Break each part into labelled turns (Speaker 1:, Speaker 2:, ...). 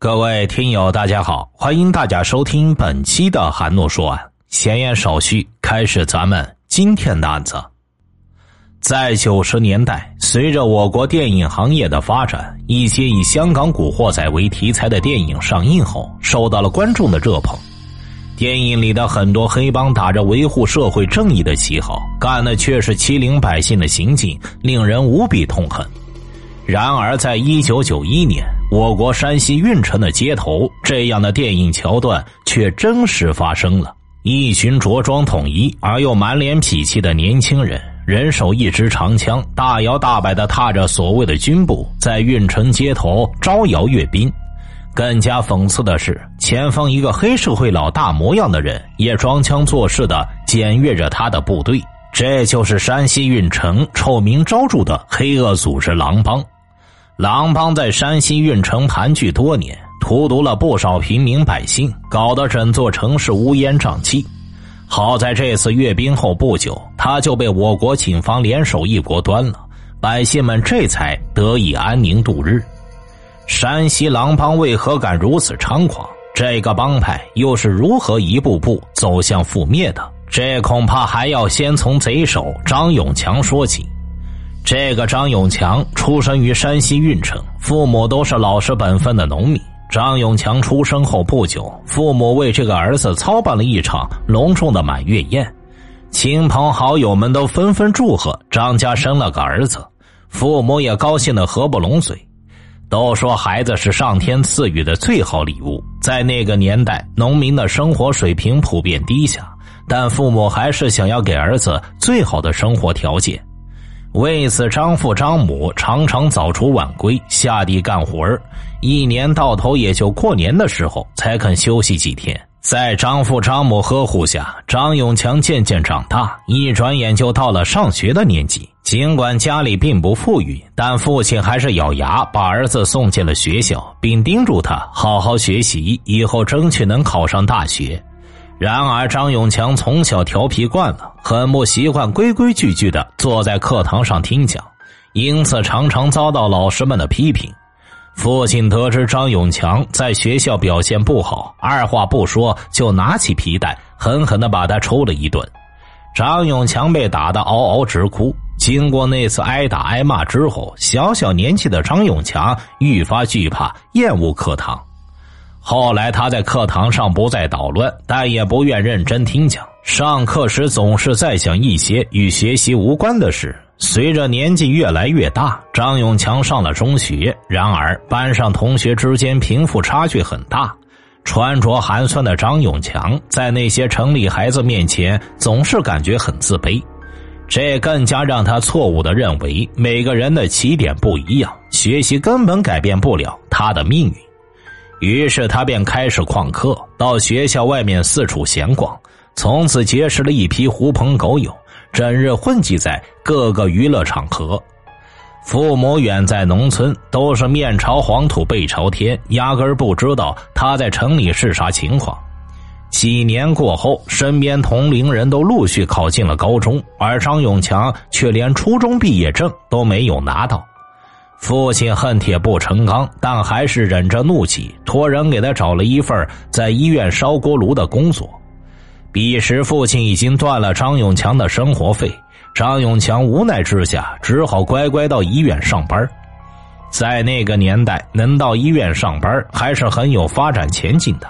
Speaker 1: 各位听友，大家好，欢迎大家收听本期的韩诺说案。闲言少叙，开始咱们今天的案子。在九十年代，随着我国电影行业的发展，一些以香港古惑仔为题材的电影上映后，受到了观众的热捧。电影里的很多黑帮打着维护社会正义的旗号，干的却是欺凌百姓的行径，令人无比痛恨。然而，在一九九一年，我国山西运城的街头，这样的电影桥段却真实发生了。一群着装统一而又满脸痞气的年轻人，人手一支长枪，大摇大摆的踏着所谓的军步，在运城街头招摇阅兵。更加讽刺的是，前方一个黑社会老大模样的人，也装腔作势的检阅着他的部队。这就是山西运城臭名昭著的黑恶组织狼帮。狼帮在山西运城盘踞多年，荼毒了不少平民百姓，搞得整座城市乌烟瘴气。好在这次阅兵后不久，他就被我国警方联手一锅端了，百姓们这才得以安宁度日。山西狼帮为何敢如此猖狂？这个帮派又是如何一步步走向覆灭的？这恐怕还要先从贼首张永强说起。这个张永强出生于山西运城，父母都是老实本分的农民。张永强出生后不久，父母为这个儿子操办了一场隆重的满月宴，亲朋好友们都纷纷祝贺张家生了个儿子，父母也高兴的合不拢嘴。都说孩子是上天赐予的最好礼物，在那个年代，农民的生活水平普遍低下，但父母还是想要给儿子最好的生活条件。为此，张父张母常常早出晚归，下地干活儿，一年到头也就过年的时候才肯休息几天。在张父张母呵护下，张永强渐渐长大，一转眼就到了上学的年纪。尽管家里并不富裕，但父亲还是咬牙把儿子送进了学校，并叮嘱他好好学习，以后争取能考上大学。然而，张永强从小调皮惯了，很不习惯规规矩矩的坐在课堂上听讲，因此常常遭到老师们的批评。父亲得知张永强在学校表现不好，二话不说就拿起皮带狠狠的把他抽了一顿。张永强被打得嗷嗷直哭。经过那次挨打挨骂之后，小小年纪的张永强愈发惧怕、厌恶课堂。后来他在课堂上不再捣乱，但也不愿认真听讲。上课时总是在想一些与学习无关的事。随着年纪越来越大，张永强上了中学。然而班上同学之间贫富差距很大，穿着寒酸的张永强在那些城里孩子面前总是感觉很自卑。这更加让他错误的认为每个人的起点不一样，学习根本改变不了他的命运。于是他便开始旷课，到学校外面四处闲逛，从此结识了一批狐朋狗友，整日混迹在各个娱乐场合。父母远在农村，都是面朝黄土背朝天，压根儿不知道他在城里是啥情况。几年过后，身边同龄人都陆续考进了高中，而张永强却连初中毕业证都没有拿到。父亲恨铁不成钢，但还是忍着怒气，托人给他找了一份在医院烧锅炉的工作。彼时，父亲已经断了张永强的生活费，张永强无奈之下，只好乖乖到医院上班。在那个年代，能到医院上班还是很有发展前景的。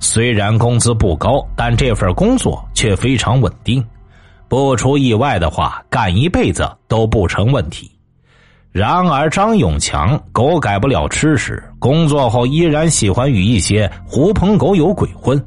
Speaker 1: 虽然工资不高，但这份工作却非常稳定，不出意外的话，干一辈子都不成问题。然而，张永强狗改不了吃屎，工作后依然喜欢与一些狐朋狗友鬼混。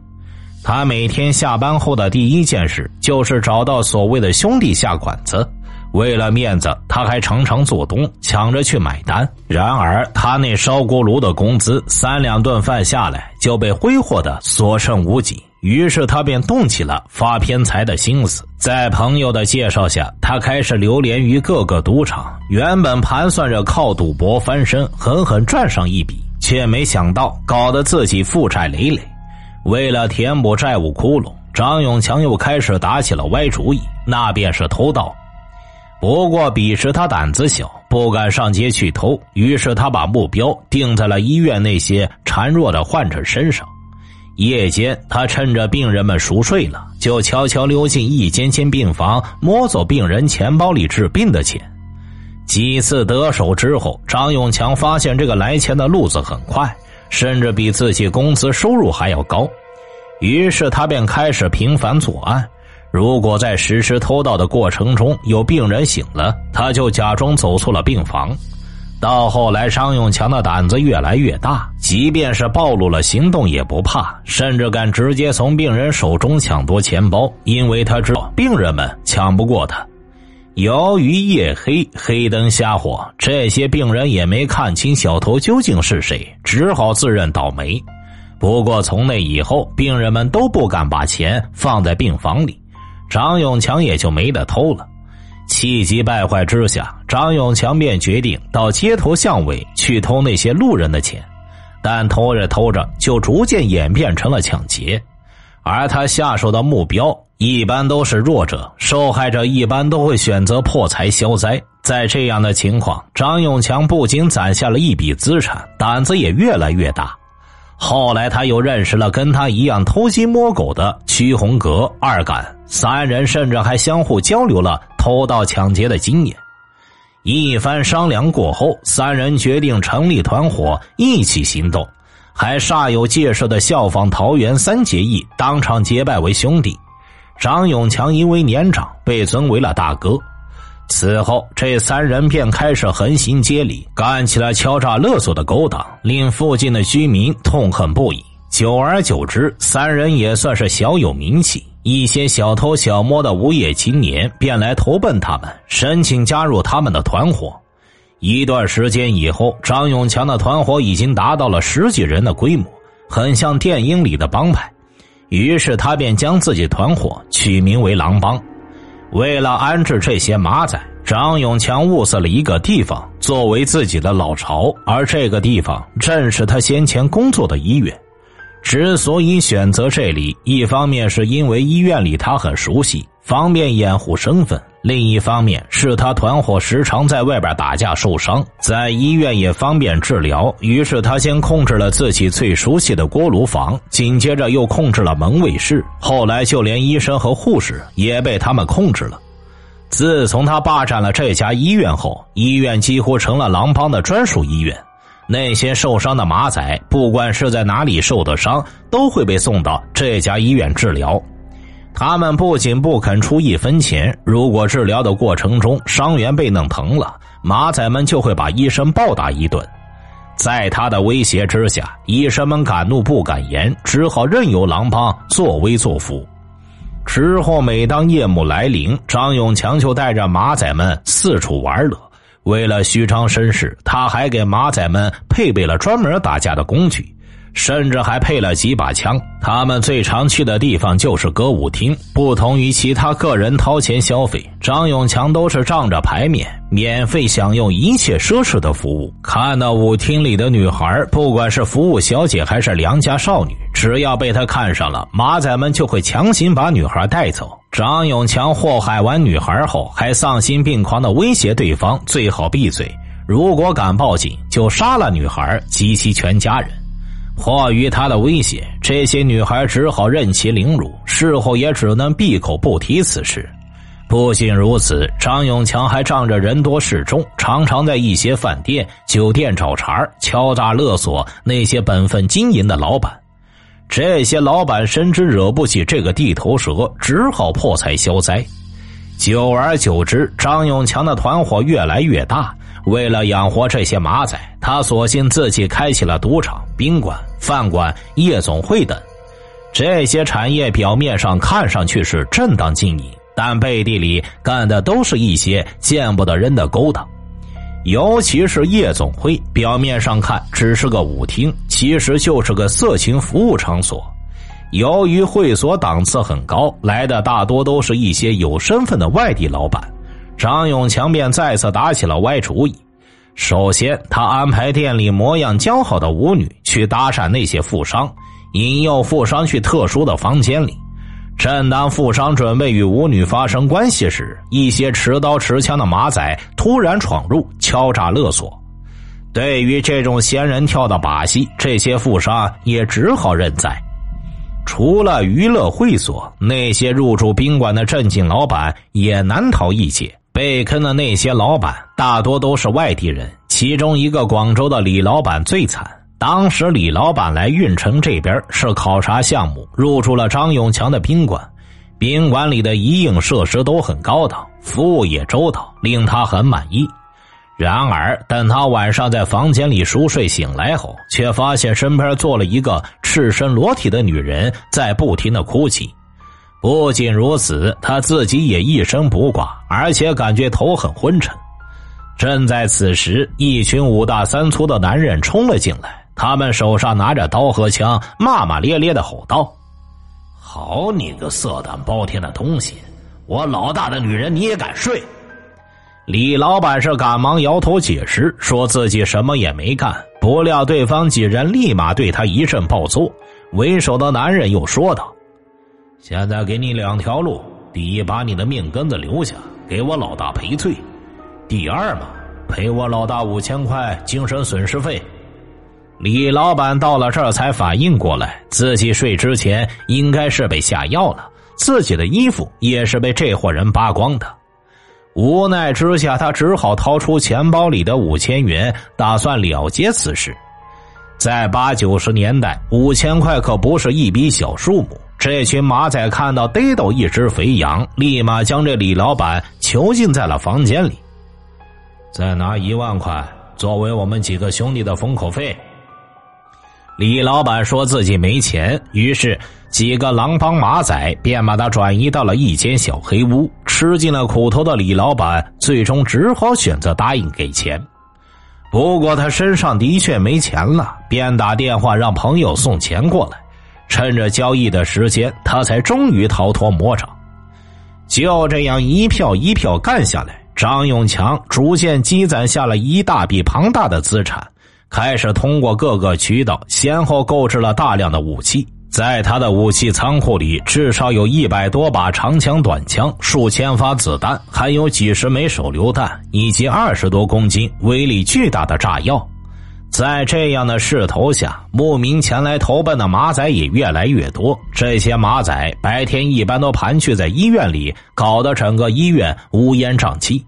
Speaker 1: 他每天下班后的第一件事就是找到所谓的兄弟下馆子，为了面子，他还常常做东，抢着去买单。然而，他那烧锅炉的工资三两顿饭下来就被挥霍的所剩无几。于是他便动起了发偏财的心思，在朋友的介绍下，他开始流连于各个赌场。原本盘算着靠赌博翻身，狠狠赚上一笔，却没想到搞得自己负债累累。为了填补债务窟窿，张永强又开始打起了歪主意，那便是偷盗。不过彼时他胆子小，不敢上街去偷，于是他把目标定在了医院那些孱弱的患者身上。夜间，他趁着病人们熟睡了，就悄悄溜进一间间病房，摸走病人钱包里治病的钱。几次得手之后，张永强发现这个来钱的路子很快，甚至比自己工资收入还要高。于是他便开始频繁作案。如果在实施偷盗的过程中有病人醒了，他就假装走错了病房。到后来，张永强的胆子越来越大，即便是暴露了行动也不怕，甚至敢直接从病人手中抢夺钱包，因为他知道病人们抢不过他。由于夜黑，黑灯瞎火，这些病人也没看清小偷究竟是谁，只好自认倒霉。不过从那以后，病人们都不敢把钱放在病房里，张永强也就没得偷了。气急败坏之下，张永强便决定到街头巷尾去偷那些路人的钱，但偷着偷着就逐渐演变成了抢劫，而他下手的目标一般都是弱者，受害者一般都会选择破财消灾。在这样的情况，张永强不仅攒下了一笔资产，胆子也越来越大。后来，他又认识了跟他一样偷鸡摸狗的曲红阁、二杆三人，甚至还相互交流了偷盗抢劫的经验。一番商量过后，三人决定成立团伙，一起行动，还煞有介事的效仿桃园三结义，当场结拜为兄弟。张永强因为年长，被尊为了大哥。此后，这三人便开始横行街里，干起了敲诈勒索的勾当，令附近的居民痛恨不已。久而久之，三人也算是小有名气。一些小偷小摸的无业青年便来投奔他们，申请加入他们的团伙。一段时间以后，张永强的团伙已经达到了十几人的规模，很像电影里的帮派。于是他便将自己团伙取名为“狼帮”。为了安置这些马仔，张永强物色了一个地方作为自己的老巢，而这个地方正是他先前工作的医院。之所以选择这里，一方面是因为医院里他很熟悉，方便掩护身份；另一方面是他团伙时常在外边打架受伤，在医院也方便治疗。于是他先控制了自己最熟悉的锅炉房，紧接着又控制了门卫室，后来就连医生和护士也被他们控制了。自从他霸占了这家医院后，医院几乎成了狼帮的专属医院。那些受伤的马仔，不管是在哪里受的伤，都会被送到这家医院治疗。他们不仅不肯出一分钱，如果治疗的过程中伤员被弄疼了，马仔们就会把医生暴打一顿。在他的威胁之下，医生们敢怒不敢言，只好任由狼帮作威作福。之后，每当夜幕来临，张永强就带着马仔们四处玩乐。为了虚张声势，他还给马仔们配备了专门打架的工具，甚至还配了几把枪。他们最常去的地方就是歌舞厅。不同于其他个人掏钱消费，张永强都是仗着牌面，免费享用一切奢侈的服务。看到舞厅里的女孩，不管是服务小姐还是良家少女，只要被他看上了，马仔们就会强行把女孩带走。张永强祸害完女孩后，还丧心病狂的威胁对方最好闭嘴，如果敢报警，就杀了女孩及其全家人。迫于他的威胁，这些女孩只好任其凌辱，事后也只能闭口不提此事。不仅如此，张永强还仗着人多势众，常常在一些饭店、酒店找茬敲诈勒索那些本分经营的老板。这些老板深知惹不起这个地头蛇，只好破财消灾。久而久之，张永强的团伙越来越大。为了养活这些马仔，他索性自己开起了赌场、宾馆、饭馆、夜总会等。这些产业表面上看上去是正当经营，但背地里干的都是一些见不得人的勾当。尤其是夜总会，表面上看只是个舞厅，其实就是个色情服务场所。由于会所档次很高，来的大多都是一些有身份的外地老板。张永强便再次打起了歪主意。首先，他安排店里模样姣好的舞女去搭讪那些富商，引诱富商去特殊的房间里。正当富商准备与舞女发生关系时，一些持刀持枪的马仔突然闯入，敲诈勒索。对于这种仙人跳的把戏，这些富商也只好认栽。除了娱乐会所，那些入住宾馆的正经老板也难逃一劫。被坑的那些老板大多都是外地人，其中一个广州的李老板最惨。当时李老板来运城这边是考察项目，入住了张永强的宾馆。宾馆里的一应设施都很高档，服务也周到，令他很满意。然而，等他晚上在房间里熟睡醒来后，却发现身边坐了一个赤身裸体的女人，在不停的哭泣。不仅如此，他自己也一声不挂，而且感觉头很昏沉。正在此时，一群五大三粗的男人冲了进来，他们手上拿着刀和枪，骂骂咧咧的吼道：“好你个色胆包天的东西！我老大的女人你也敢睡？”李老板是赶忙摇头解释，说自己什么也没干。不料对方几人立马对他一阵暴揍。为首的男人又说道：“现在给你两条路：第一，把你的命根子留下，给我老大赔罪；第二嘛，赔我老大五千块精神损失费。”李老板到了这儿才反应过来，自己睡之前应该是被下药了，自己的衣服也是被这伙人扒光的。无奈之下，他只好掏出钱包里的五千元，打算了结此事。在八九十年代，五千块可不是一笔小数目。这群马仔看到逮到一只肥羊，立马将这李老板囚禁在了房间里。再拿一万块作为我们几个兄弟的封口费。李老板说自己没钱，于是几个狼帮马仔便把他转移到了一间小黑屋。吃尽了苦头的李老板，最终只好选择答应给钱。不过他身上的确没钱了，便打电话让朋友送钱过来。趁着交易的时间，他才终于逃脱魔掌。就这样一票一票干下来，张永强逐渐积攒下了一大笔庞大的资产，开始通过各个渠道，先后购置了大量的武器。在他的武器仓库里，至少有一百多把长枪、短枪，数千发子弹，还有几十枚手榴弹，以及二十多公斤威力巨大的炸药。在这样的势头下，慕名前来投奔的马仔也越来越多。这些马仔白天一般都盘踞在医院里，搞得整个医院乌烟瘴气。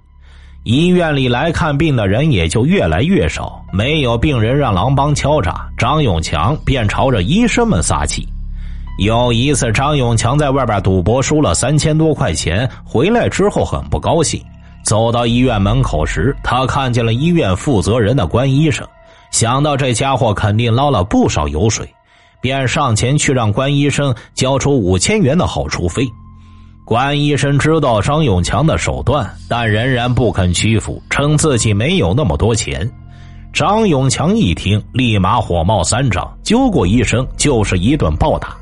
Speaker 1: 医院里来看病的人也就越来越少，没有病人让狼帮敲诈，张永强便朝着医生们撒气。有一次，张永强在外边赌博输了三千多块钱，回来之后很不高兴。走到医院门口时，他看见了医院负责人的关医生，想到这家伙肯定捞了不少油水，便上前去让关医生交出五千元的好处费。关医生知道张永强的手段，但仍然不肯屈服，称自己没有那么多钱。张永强一听，立马火冒三丈，揪过医生就是一顿暴打。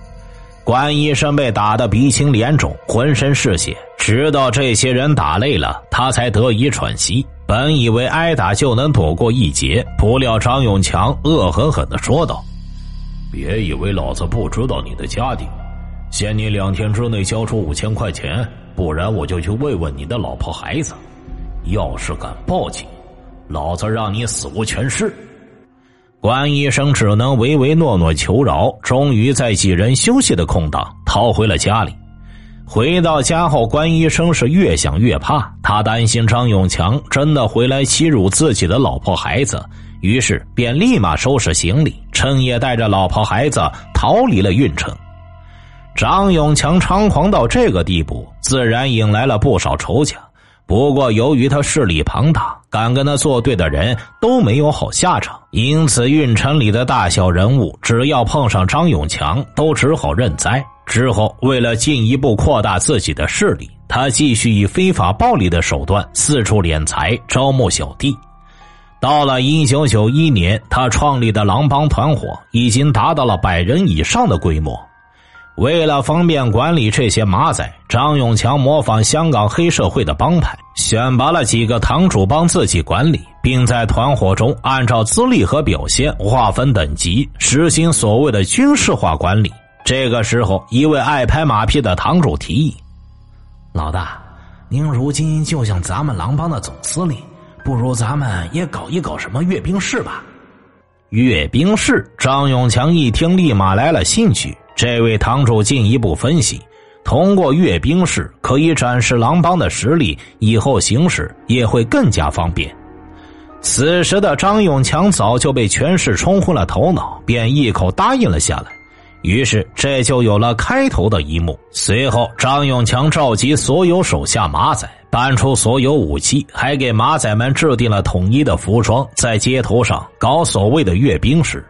Speaker 1: 关医生被打得鼻青脸肿，浑身是血。直到这些人打累了，他才得以喘息。本以为挨打就能躲过一劫，不料张永强恶狠狠的说道：“别以为老子不知道你的家底，限你两天之内交出五千块钱，不然我就去慰问你的老婆孩子。要是敢报警，老子让你死无全尸。”关医生只能唯唯诺诺求饶，终于在几人休息的空档逃回了家里。回到家后，关医生是越想越怕，他担心张永强真的回来欺辱自己的老婆孩子，于是便立马收拾行李，趁夜带着老婆孩子逃离了运城。张永强猖狂到这个地步，自然引来了不少仇家。不过，由于他势力庞大，敢跟他作对的人都没有好下场，因此运城里的大小人物只要碰上张永强，都只好认栽。之后，为了进一步扩大自己的势力，他继续以非法暴力的手段四处敛财，招募小弟。到了一九九一年，他创立的狼帮团伙已经达到了百人以上的规模。为了方便管理这些马仔，张永强模仿香港黑社会的帮派，选拔了几个堂主帮自己管理，并在团伙中按照资历和表现划分等级，实行所谓的军事化管理。这个时候，一位爱拍马屁的堂主提议：“
Speaker 2: 老大，您如今就像咱们狼帮的总司令，不如咱们也搞一搞什么阅兵式吧？”
Speaker 1: 阅兵式，张永强一听，立马来了兴趣。这位堂主进一步分析。通过阅兵式可以展示狼帮的实力，以后行事也会更加方便。此时的张永强早就被权势冲昏了头脑，便一口答应了下来。于是这就有了开头的一幕。随后，张永强召集所有手下马仔，搬出所有武器，还给马仔们制定了统一的服装，在街头上搞所谓的阅兵式。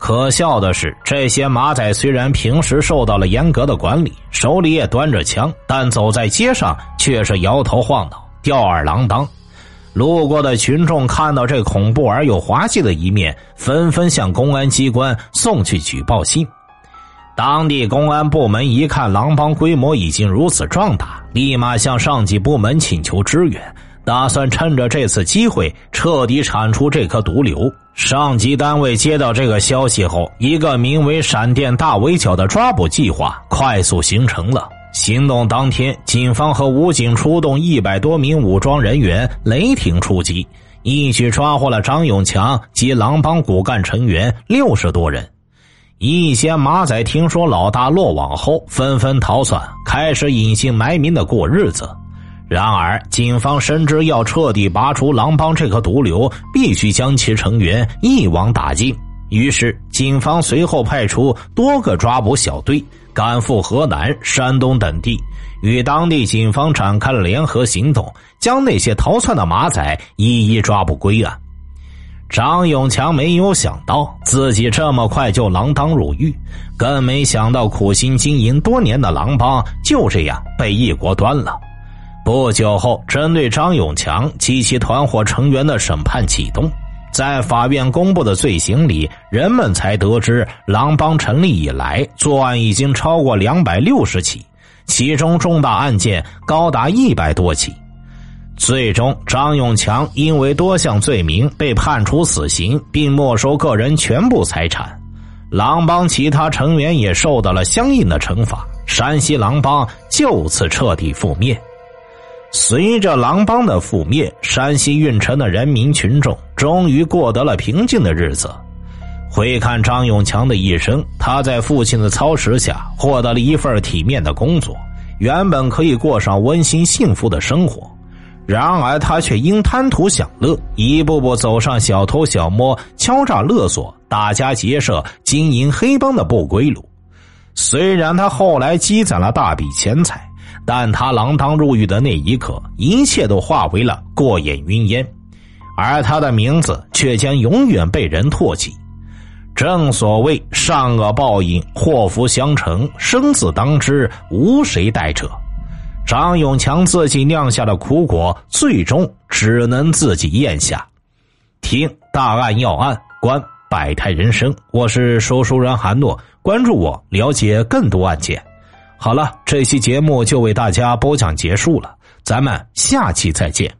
Speaker 1: 可笑的是，这些马仔虽然平时受到了严格的管理，手里也端着枪，但走在街上却是摇头晃脑、吊儿郎当。路过的群众看到这恐怖而又滑稽的一面，纷纷向公安机关送去举报信。当地公安部门一看狼帮规模已经如此壮大，立马向上级部门请求支援。打算趁着这次机会彻底铲除这颗毒瘤。上级单位接到这个消息后，一个名为“闪电大围剿”的抓捕计划快速形成了。行动当天，警方和武警出动一百多名武装人员，雷霆出击，一举抓获了张永强及狼帮骨干成员六十多人。一些马仔听说老大落网后，纷纷逃窜，开始隐姓埋名的过日子。然而，警方深知要彻底拔除狼帮这颗毒瘤，必须将其成员一网打尽。于是，警方随后派出多个抓捕小队，赶赴河南、山东等地，与当地警方展开了联合行动，将那些逃窜的马仔一一抓捕归案。张永强没有想到自己这么快就锒铛入狱，更没想到苦心经营多年的狼帮就这样被一锅端了。不久后，针对张永强及其团伙成员的审判启动。在法院公布的罪行里，人们才得知，狼帮成立以来，作案已经超过两百六十起，其中重大案件高达一百多起。最终，张永强因为多项罪名被判处死刑，并没收个人全部财产。狼帮其他成员也受到了相应的惩罚，山西狼帮就此彻底覆灭。随着狼帮的覆灭，山西运城的人民群众终于过得了平静的日子。回看张永强的一生，他在父亲的操持下获得了一份体面的工作，原本可以过上温馨幸福的生活。然而，他却因贪图享乐，一步步走上小偷小摸、敲诈勒索、打家劫舍、经营黑帮的不归路。虽然他后来积攒了大笔钱财。但他锒铛入狱的那一刻，一切都化为了过眼云烟，而他的名字却将永远被人唾弃。正所谓善恶报应，祸福相承，生死当之，无谁代者。张永强自己酿下的苦果，最终只能自己咽下。听大案要案，观百态人生，我是说书人韩诺，关注我，了解更多案件。好了，这期节目就为大家播讲结束了，咱们下期再见。